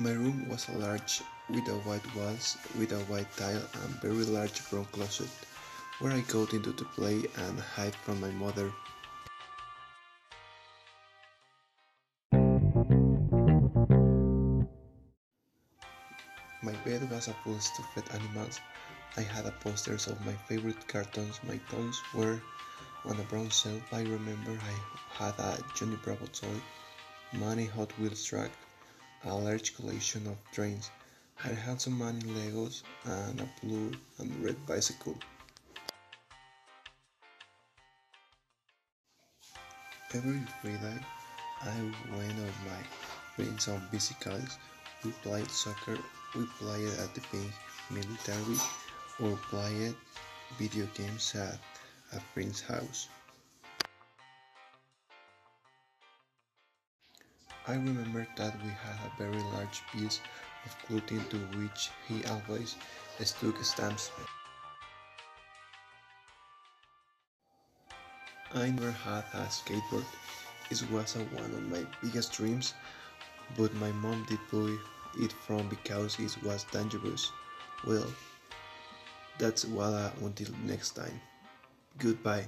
was a large with a white walls, with a white tile and very large brown closet, where I got into to play and hide from my mother. My bed was a full stuffed animals. I had a posters of my favorite cartoons. My toys were on a brown shelf. I remember I had a Johnny Bravo toy, many Hot Wheels track, a large collection of trains. I had so many Legos and a blue and red bicycle. Every Friday, I went on my friends on bicycles. We played soccer, we played at the big military, or played video games at a friend's house. I remember that we had a very large piece of clothing to which he always stuck stamps. I never had a skateboard. It was one of my biggest dreams, but my mom did buy it from because it was dangerous. Well, that's all until next time. Goodbye.